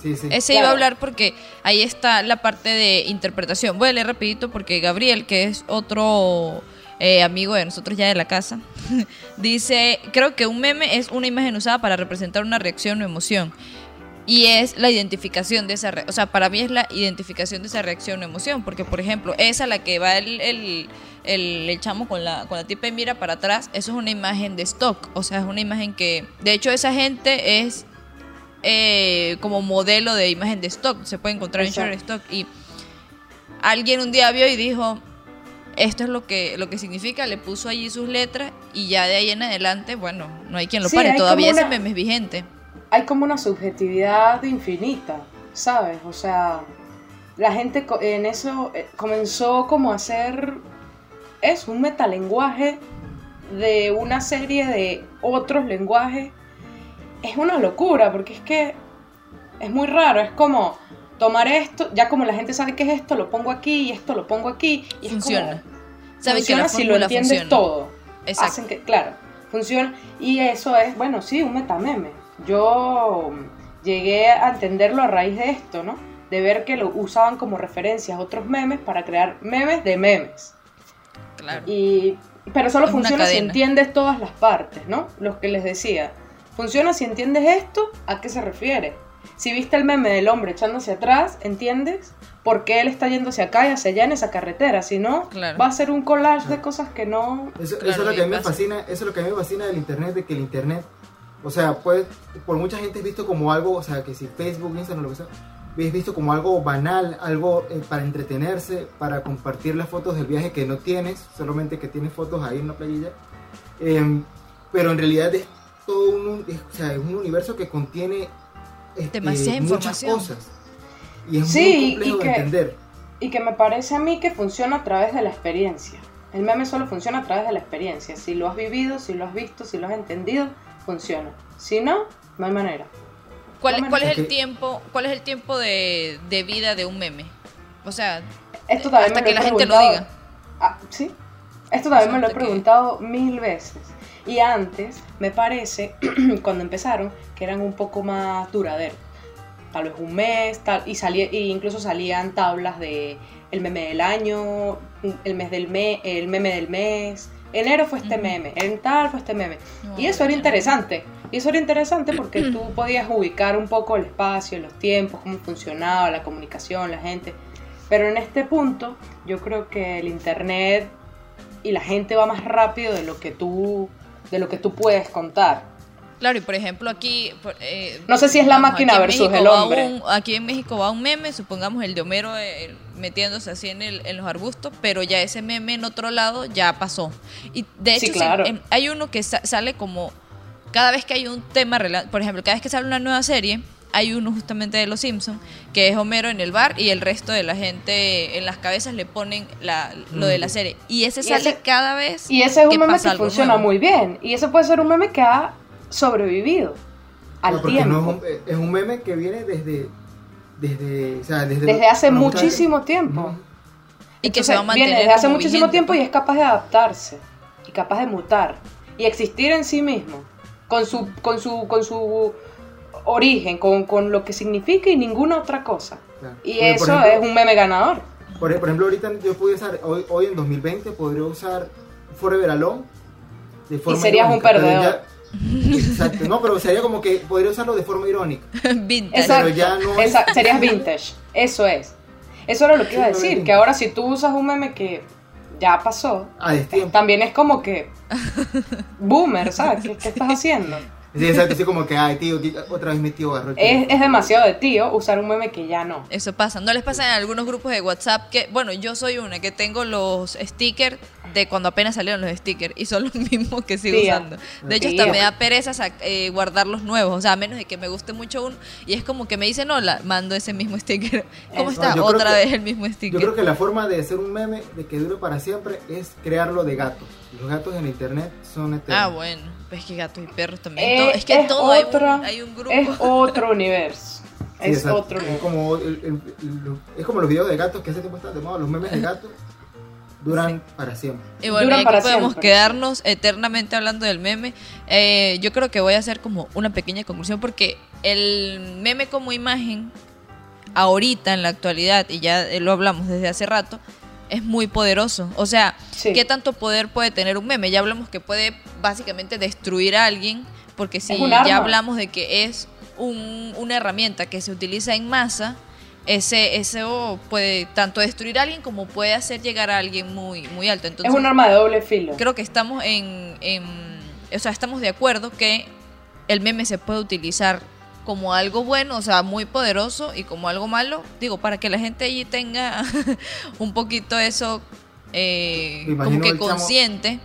Sí, sí. Ese Claro. iba a hablar porque ahí está la parte de interpretación. Voy a leer rapidito porque Gabriel, que es otro eh, amigo de nosotros ya de la casa, dice, creo que un meme es una imagen usada para representar una reacción o emoción. Y es la identificación de esa, o sea, para mí es la identificación de esa reacción o emoción, porque por ejemplo, esa la que va el, el, el, el chamo con la, con la tipa y mira para atrás, eso es una imagen de stock, o sea, es una imagen que, de hecho, esa gente es eh, como modelo de imagen de stock, se puede encontrar en Exacto. Shutterstock y alguien un día vio y dijo, esto es lo que, lo que significa, le puso allí sus letras y ya de ahí en adelante, bueno, no hay quien lo Sí, pare, todavía ese una- meme es vigente. Hay como una subjetividad infinita, ¿sabes? O sea, la gente en eso eh, comenzó como a hacer es un metalenguaje de una serie de otros lenguajes. Es una locura, porque es que es muy raro, es como tomar esto, ya como la gente sabe qué es esto, lo pongo aquí y esto lo pongo aquí y es Funciona. como- Saben que funciona si lo entiendes funciona. todo. Exacto. Hacen que, claro, funciona. Y eso es, bueno, sí, un metameme. Yo llegué a entenderlo a raíz de esto, ¿no? De ver que lo usaban como referencias otros memes para crear memes de memes. Claro. Y, pero solo Es funciona si entiendes todas las partes, ¿no? Lo que les decía. Funciona si entiendes esto, ¿a qué se refiere? Si viste el meme del hombre echando hacia atrás, ¿entiendes? por qué él está yendo hacia acá y hacia allá en esa carretera, si no, Claro. va a ser un collage de cosas que no... Eso, Claro, eso es lo que a mí me fascina, eso es lo que a mí me fascina del internet, de que el internet, o sea, pues, por mucha gente es visto como algo, o sea, que si Facebook, Instagram, lo que sea, es visto como algo banal, algo eh, para entretenerse, para compartir las fotos del viaje que no tienes, solamente que tienes fotos ahí en la playilla. Em, pero en realidad es todo un, es- o sea, es un universo que contiene este, Demasiada muchas información. cosas. Y es Sí, muy complejo y de que- entender. Y que me parece a mí que funciona a través de la experiencia. El meme solo funciona a través de la experiencia. Si lo has vivido, si lo has visto, si lo has entendido, funciona. Si no, no hay manera. ¿Cuál, No, cuál es el tiempo, cuál es el tiempo de, de vida de un meme? O sea, Esto también hasta me que la gente lo preguntado- diga. Ah, sí. Esto también me lo he que- preguntado mil veces. Y antes, me parece, cuando empezaron, que eran un poco más duraderos. Tal vez un mes, tal, y, salía, y incluso salían tablas de el meme del año, el mes del mes, el meme del mes. Enero fue este meme, en tal fue este meme. No, Y eso era interesante. Y eso era interesante porque tú podías ubicar un poco el espacio, los tiempos, cómo funcionaba la comunicación, la gente. Pero en este punto, yo creo que el internet y la gente va más rápido de lo que tú, de lo que tú puedes contar. Claro, y por ejemplo aquí... eh, No sé si es la máquina versus México el hombre. un- aquí en México va un meme, supongamos el de Homero eh, metiéndose así en, el- en los arbustos, pero ya ese meme en otro lado ya pasó. Y de hecho Sí, claro. em, hay uno que sa- sale como... Cada vez que hay un tema, por ejemplo, cada vez que sale una nueva serie, hay uno justamente de Los Simpsons, que es Homero en el bar y el resto de la gente en las cabezas le ponen la- lo de la serie. Y ese Y sale ese- cada vez Y ese es un meme pasa que funciona nuevo. muy bien. Y ese puede ser un meme que ha sobrevivido al No, porque tiempo. no es, un, es un meme que viene desde, desde, o sea, desde, Desde hace muchísimo tiempo. Y que se va a mantener viene desde hace muchísimo vigente, tiempo pues. y es capaz de adaptarse y capaz de mutar y existir en sí mismo con su con su con su origen con, con lo que significa y ninguna otra cosa Claro. y Porque, eso ejemplo, es un meme ganador Por, por ejemplo, ahorita yo puedo usar, hoy, hoy en 2020 podría usar Forever Alone de forma serías un perdedor. Exacto, no, pero sería como que podría usarlo de forma irónica. Vintage. Exacto. Pero ya no es- Esa- serías vintage. Eso es. Eso era lo que iba a decir, que ahora si tú usas un meme que ya pasó, A destiempo. también es como que boomer, ¿sabes? ¿Qué, qué estás haciendo? Sí, exacto, así como que, ay, tío, tí- otra vez mi tío agarró Es, es demasiado de tío usar un meme que ya no. Eso pasa. ¿No les pasa en algunos grupos de WhatsApp que, bueno, yo soy una que tengo los stickers de cuando apenas salieron los stickers y son los mismos que sigo Tía. usando? De hecho, Tía. hasta me da pereza eh, guardar los nuevos, o sea, a menos de que me guste mucho uno y es como que me dicen, hola, mando ese mismo sticker. ¿Cómo Eso. está? Yo Otra que- vez el mismo Yo sticker. creo que la forma de hacer un meme de que dure para siempre es crearlo de gatos. Los gatos en internet son eternos. Ah, bueno, pues que gatos y perros también. Eh, todo- es que todo hay un- otra- hay, un, grupo. Es otro universo. Sí, es otro es universo. como, el- el- el- es como los videos de gatos que hace tiempo están de moda. Los memes de gatos duran para siempre. Y bueno, Duran y aquí para podemos siempre. quedarnos eternamente hablando del meme. Eh, yo creo que voy a hacer como una pequeña conclusión porque el meme como imagen, ahorita en la actualidad, y ya lo hablamos desde hace rato, es muy poderoso. O sea, Sí. ¿qué tanto poder puede tener un meme? Ya hablamos que puede básicamente destruir a alguien, porque si ya hablamos de que es un- una herramienta que se utiliza en masa, ese eso puede tanto destruir a alguien como puede hacer llegar a alguien muy, muy alto. Entonces, es un arma de doble filo. creo que estamos en, en- o sea, estamos de acuerdo que el meme se puede utilizar como algo bueno, o sea, muy poderoso y como algo malo, digo, para que la gente allí tenga un poquito eso eh, como que chamo- consciente.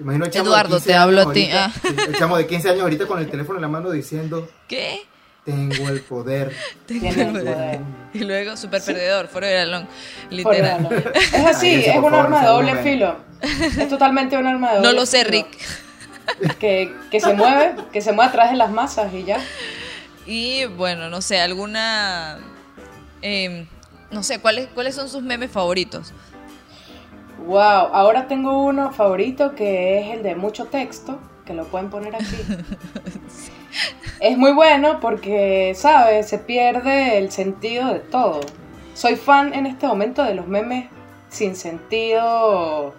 Imagino el chamo Eduardo, de 15 te hablo a ti, ah. sí, El chamo de 15 años ahorita con el teléfono en la mano diciendo, ¿Qué? tengo el poder. Tiene el poder. Y luego super perdedor, fuera de balón, Por literal. Es así, Ay, es un favor, arma de doble filo. Es totalmente un arma de doble No lo sé, filo. Rick. Que, que se mueve, que se mueve atrás de las masas y ya. Y bueno, no sé, alguna em, no sé, ¿cuáles cuáles son sus memes favoritos? Wow, ahora tengo uno favorito que es el de mucho texto, que lo pueden poner aquí. Es muy bueno porque, ¿sabes? Se pierde el sentido de todo. Soy fan en este momento de los memes sin sentido.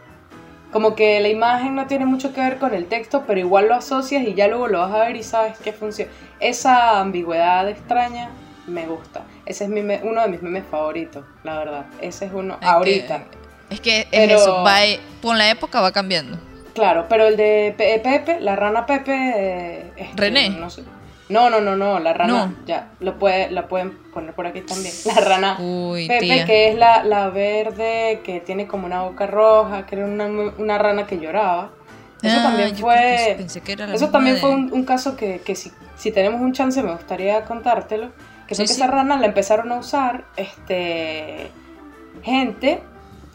Como que la imagen no tiene mucho que ver con el texto, pero igual lo asocias y ya luego lo vas a ver y sabes qué funciona. Esa ambigüedad extraña me gusta. Ese es mi me- uno de mis memes favoritos, la verdad. Ese es uno Es que- ahorita. es que es Pero- eso, va, con la época va cambiando. Claro, pero el de Pe- Pepe, la rana Pepe. eh, este, René. No, sé. no, no, no, no, la rana. No. Ya, lo, puede, la pueden poner por aquí también. La rana Uy, Pepe, tía. que es la, la verde, que tiene como una boca roja, que era una, una rana que lloraba. Eso Ah, también fue. pensé- pensé que era la eso también de- fue un, un caso que, que si, si tenemos un chance me gustaría contártelo. Que fue Sí, que sí. esa rana la empezaron a usar este gente.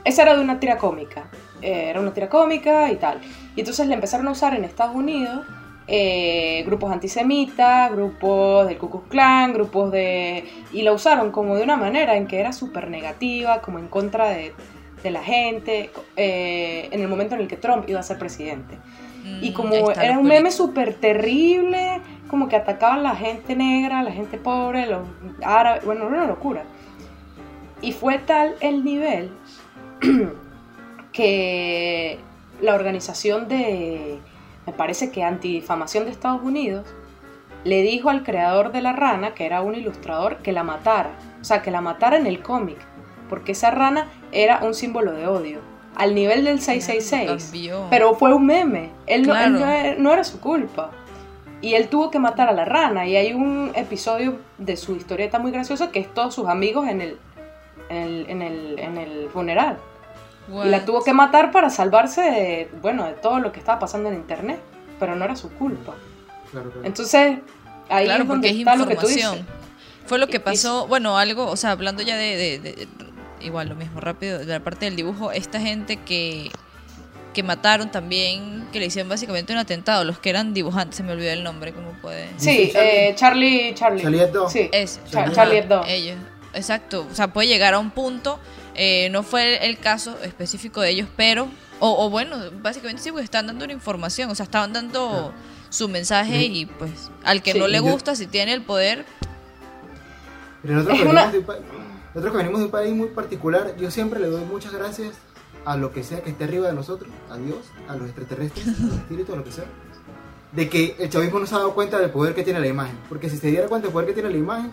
Esa era de una tira cómica. eh, era una tira cómica y tal. Y entonces la empezaron a usar en Estados Unidos. eh, grupos antisemitas, grupos del Ku Klux Klan, grupos de... Y la usaron como de una manera en que era súper negativa, como en contra de, de la gente, eh, en el momento en el que Trump iba a ser presidente. Y Mm, como era un meme súper terrible, como que atacaban a la gente negra, a la gente pobre, los árabes, bueno, era una locura. Y fue tal el nivel que la organización de, me parece que antidifamación de Estados Unidos, le dijo al creador de la rana, que era un ilustrador, que la matara. O sea, que la matara en el cómic. Porque esa rana era un símbolo de odio. Al nivel del 666. Cambió. Pero fue un meme. Él, no, él no era, no era su culpa. Y él tuvo que matar a la rana. Y hay un episodio de su historieta muy graciosa que es todos sus amigos en el, en el, en el, en el funeral. Y la What? tuvo que matar para salvarse de, bueno, de todo lo que estaba pasando en internet. Pero no era su culpa. Claro, claro. Entonces, ahí Claro, es donde porque es está lo que tú información. dices. Fue lo que pasó, bueno, algo, o sea, hablando ya de, de- de- igual lo mismo rápido, de la parte del dibujo, esta gente que, que mataron también, que le hicieron básicamente un atentado, los que eran dibujantes, se me olvidó el nombre, ¿cómo puede? Sí, Charlie. eh, Charlie, Charlie. Charlie Hebdo. Sí, Es, Char- Charlie Hebdo. Ellos, exacto, o sea, puede llegar a un punto, eh, no fue el caso específico de ellos, pero, o, o bueno, básicamente sí, porque están dando una información, o sea, estaban dando su mensaje Sí. y pues al que Sí, no le yo- gusta, si tiene el poder, Pero nosotros, Es que una- nosotros que venimos de un país muy particular, yo siempre le doy muchas gracias a lo que sea que esté arriba de nosotros, a Dios, a los extraterrestres, a los espíritus, a lo que sea. de que el chavismo no se ha dado cuenta del poder que tiene la imagen. Porque si se diera cuenta del poder que tiene la imagen,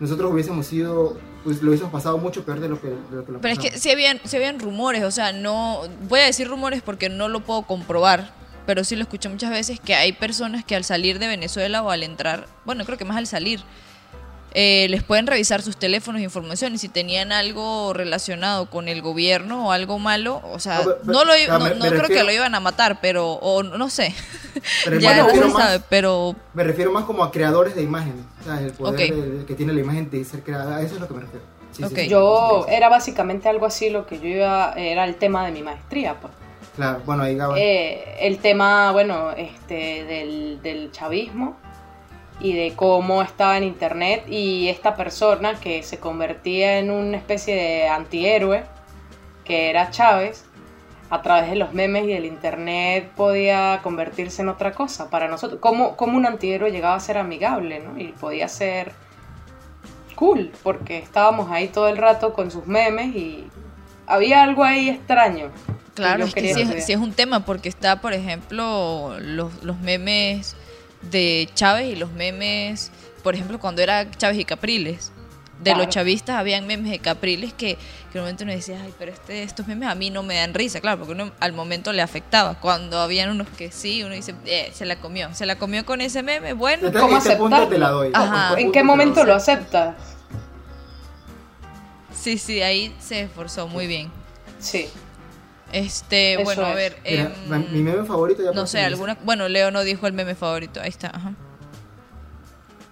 nosotros hubiésemos sido, pues lo hubiésemos pasado mucho peor de lo que, de lo, que lo Pero es que pasamos. si habían, si habían rumores, o sea, no. Voy a decir rumores porque no lo puedo comprobar, pero sí lo escuché muchas veces que hay personas que al salir de Venezuela o al entrar, bueno, creo que más al salir, eh, les pueden revisar sus teléfonos e información y si tenían algo relacionado con el gobierno o algo malo, o sea, No, pero- no, lo, i- pero no, me- no me creo que lo iban a matar, pero, o no sé, Pero ya me no refiero se más- sabe, pero Me refiero más como a creadores de imágenes. O sea, el poder Ok. de- que tiene la imagen de ser creada. A eso es lo que me refiero. Sí, sí, Ok. sí. Yo era básicamente algo así lo que yo iba, era el tema de mi maestría, pues. Claro, bueno, ahí. Eh, el tema, bueno, este, del, del chavismo y de cómo estaba en internet y esta persona que se convertía en una especie de antihéroe, que era Chávez, a través de los memes y del internet podía convertirse en otra cosa para nosotros. Cómo, cómo un antihéroe llegaba a ser amigable, ¿no? Y podía ser cool, porque estábamos ahí todo el rato con sus memes y había algo ahí extraño. Claro, yo es que sí es, sí es un tema porque está, por ejemplo, los, los memes de Chávez y los memes, por ejemplo, cuando era Chávez y Capriles. De Claro. los chavistas habían memes de Capriles que, que en un momento uno decía, ay, pero este, estos memes a mí no me dan risa, claro, porque uno al momento le afectaba. Cuando habían unos que sí, uno dice, eh, se la comió, se la comió con ese meme, bueno. ¿cómo este punto te la doy. Ajá. Este ¿En qué momento lo aceptas? Sí, sí, ahí se esforzó muy bien. Sí. Este, Eso bueno, a ver. Mira, em, mi meme favorito ya no sé, alguna. Bueno, Leo no dijo el meme favorito. Ahí está, ajá.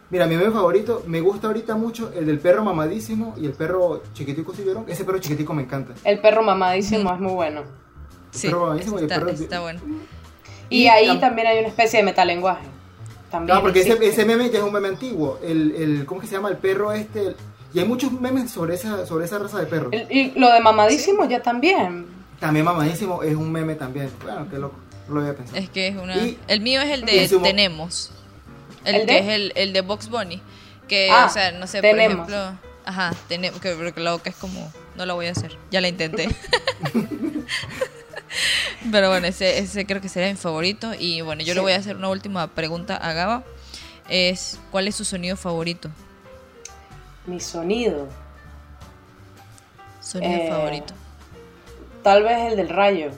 Mira, mi meme favorito, me gusta ahorita mucho el del perro mamadísimo y el perro chiquitico, ¿sí vieron? Ese perro chiquitico me encanta. El perro mamadísimo es muy bueno. Sí, perro mamadísimo y el está, perro- está bueno. Y, Y ahí tam- también hay una especie de metalenguaje. También No, porque ese, ese meme ya es un meme antiguo. El, el, ¿Cómo que se llama? El perro este. el- y hay muchos memes sobre esa, sobre esa raza de perros. El- y lo de mamadísimo ya también. También mamadísimo es un meme también. Bueno, qué loco. No lo había pensado. Es que es una. Y- el mío es el de Tenemos. El, ¿El que de? es el, el de Box Bunny. Que, Ah, o sea, no sé, Tenemos. por ejemplo. Ajá, tenemos. Que, porque la boca es como. No la voy a hacer. Ya la intenté. Pero bueno, ese, ese creo que será mi favorito. Y bueno, yo le voy a hacer una última pregunta a Gaba. Es, ¿cuál es su sonido favorito? Mi sonido. Sonido Eh, favorito. Tal vez el del rayo.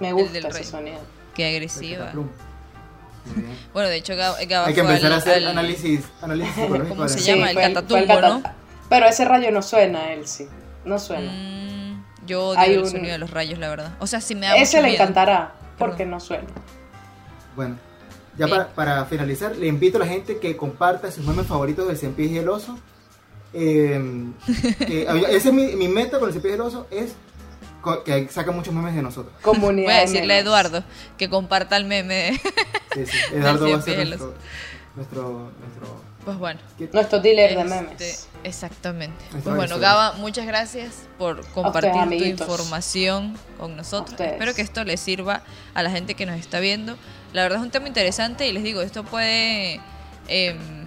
Me gusta del ese rayo. sonido. Qué El agresiva. Bueno, de hecho, Gaba, Hay que fue empezar al- a hacer al- análisis, análisis psicológico. ¿Cómo se llama? el catatumbo, ¿no? Pero ese rayo no suena, él sí. No suena. Mm, yo odio Hay el un- sonido de los rayos, la verdad. O sea, si me da ese le miedo. encantará, porque Perdón. no suena. Bueno, ya para finalizar, le invito a la gente que comparta sus memes favoritos del Cien Pies y el Oso. Eh, que- esa es mi, mi meta con el Cien Pies y el Oso, es que saca muchos memes de nosotros. Comunidad. Voy a de decirle a. Eduardo que comparta el meme. Sí, sí, Eduardo va a ser nuestro, nuestro, nuestro, Pues bueno. Nuestro dealer de este, memes. exactamente. Nuestro Pues bueno. Gaba, muchas gracias por compartir tu información con nosotros. ustedes. Espero que esto les sirva a la gente que nos está viendo. La verdad es un tema interesante y les digo, esto puede, em,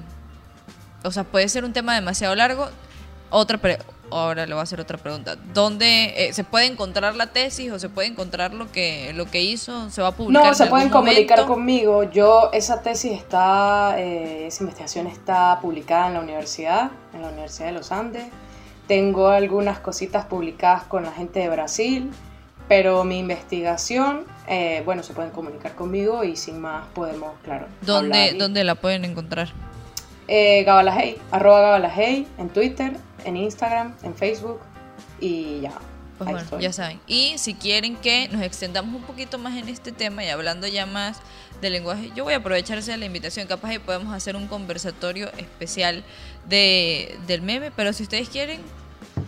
o sea, puede ser un tema demasiado largo. Otra pre- ahora le voy a hacer otra pregunta. ¿Dónde eh, se puede encontrar la tesis o se puede encontrar lo que lo que hizo? ¿Se va a publicar? No, se pueden comunicar momento? conmigo. Yo, esa tesis está, eh, esa investigación está publicada en la universidad, en la Universidad de los Andes. Tengo algunas cositas publicadas con la gente de Brasil, pero mi investigación, eh, bueno, se pueden comunicar conmigo y sin más podemos, claro. ¿Dónde, hablar y- ¿Dónde la pueden encontrar? Eh, Gabalajey, arroba Gabalajey, en Twitter, en Instagram, en Facebook y ya. Pues bueno, estoy. ya saben. Y si quieren que nos extendamos un poquito más en este tema y hablando ya más del lenguaje, yo voy a aprovecharse de la invitación. Capaz que podemos hacer un conversatorio especial de, del meme, pero si ustedes quieren,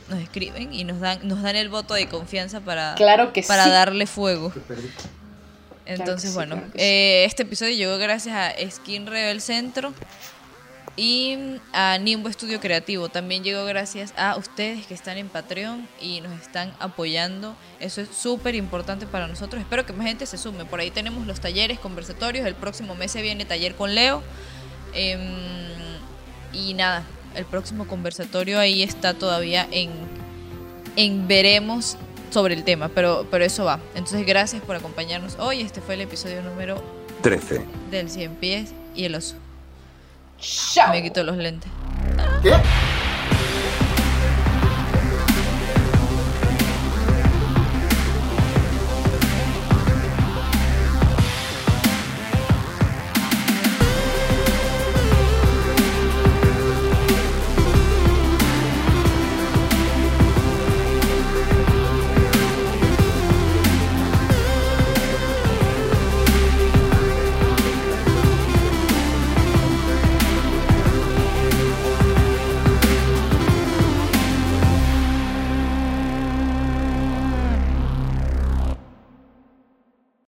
nos escriben y nos dan, nos dan el voto de confianza para, Claro que para sí. darle fuego. Entonces, sí, bueno, claro que sí. eh, este episodio llegó gracias a Skin Rebel Centro y a Nimbo Estudio Creativo. También llegó gracias a ustedes que están en Patreon y nos están apoyando. Eso es súper importante para nosotros. Espero que más gente se sume. Por ahí tenemos los talleres, conversatorios. El próximo mes se viene taller con Leo. Em, y nada, el próximo conversatorio ahí está todavía en, en veremos sobre el tema, pero, pero eso va. Entonces, gracias por acompañarnos hoy. Este fue el episodio número 13. Del cien pies y el oso. Chao. Me quito los lentes. ¿Qué?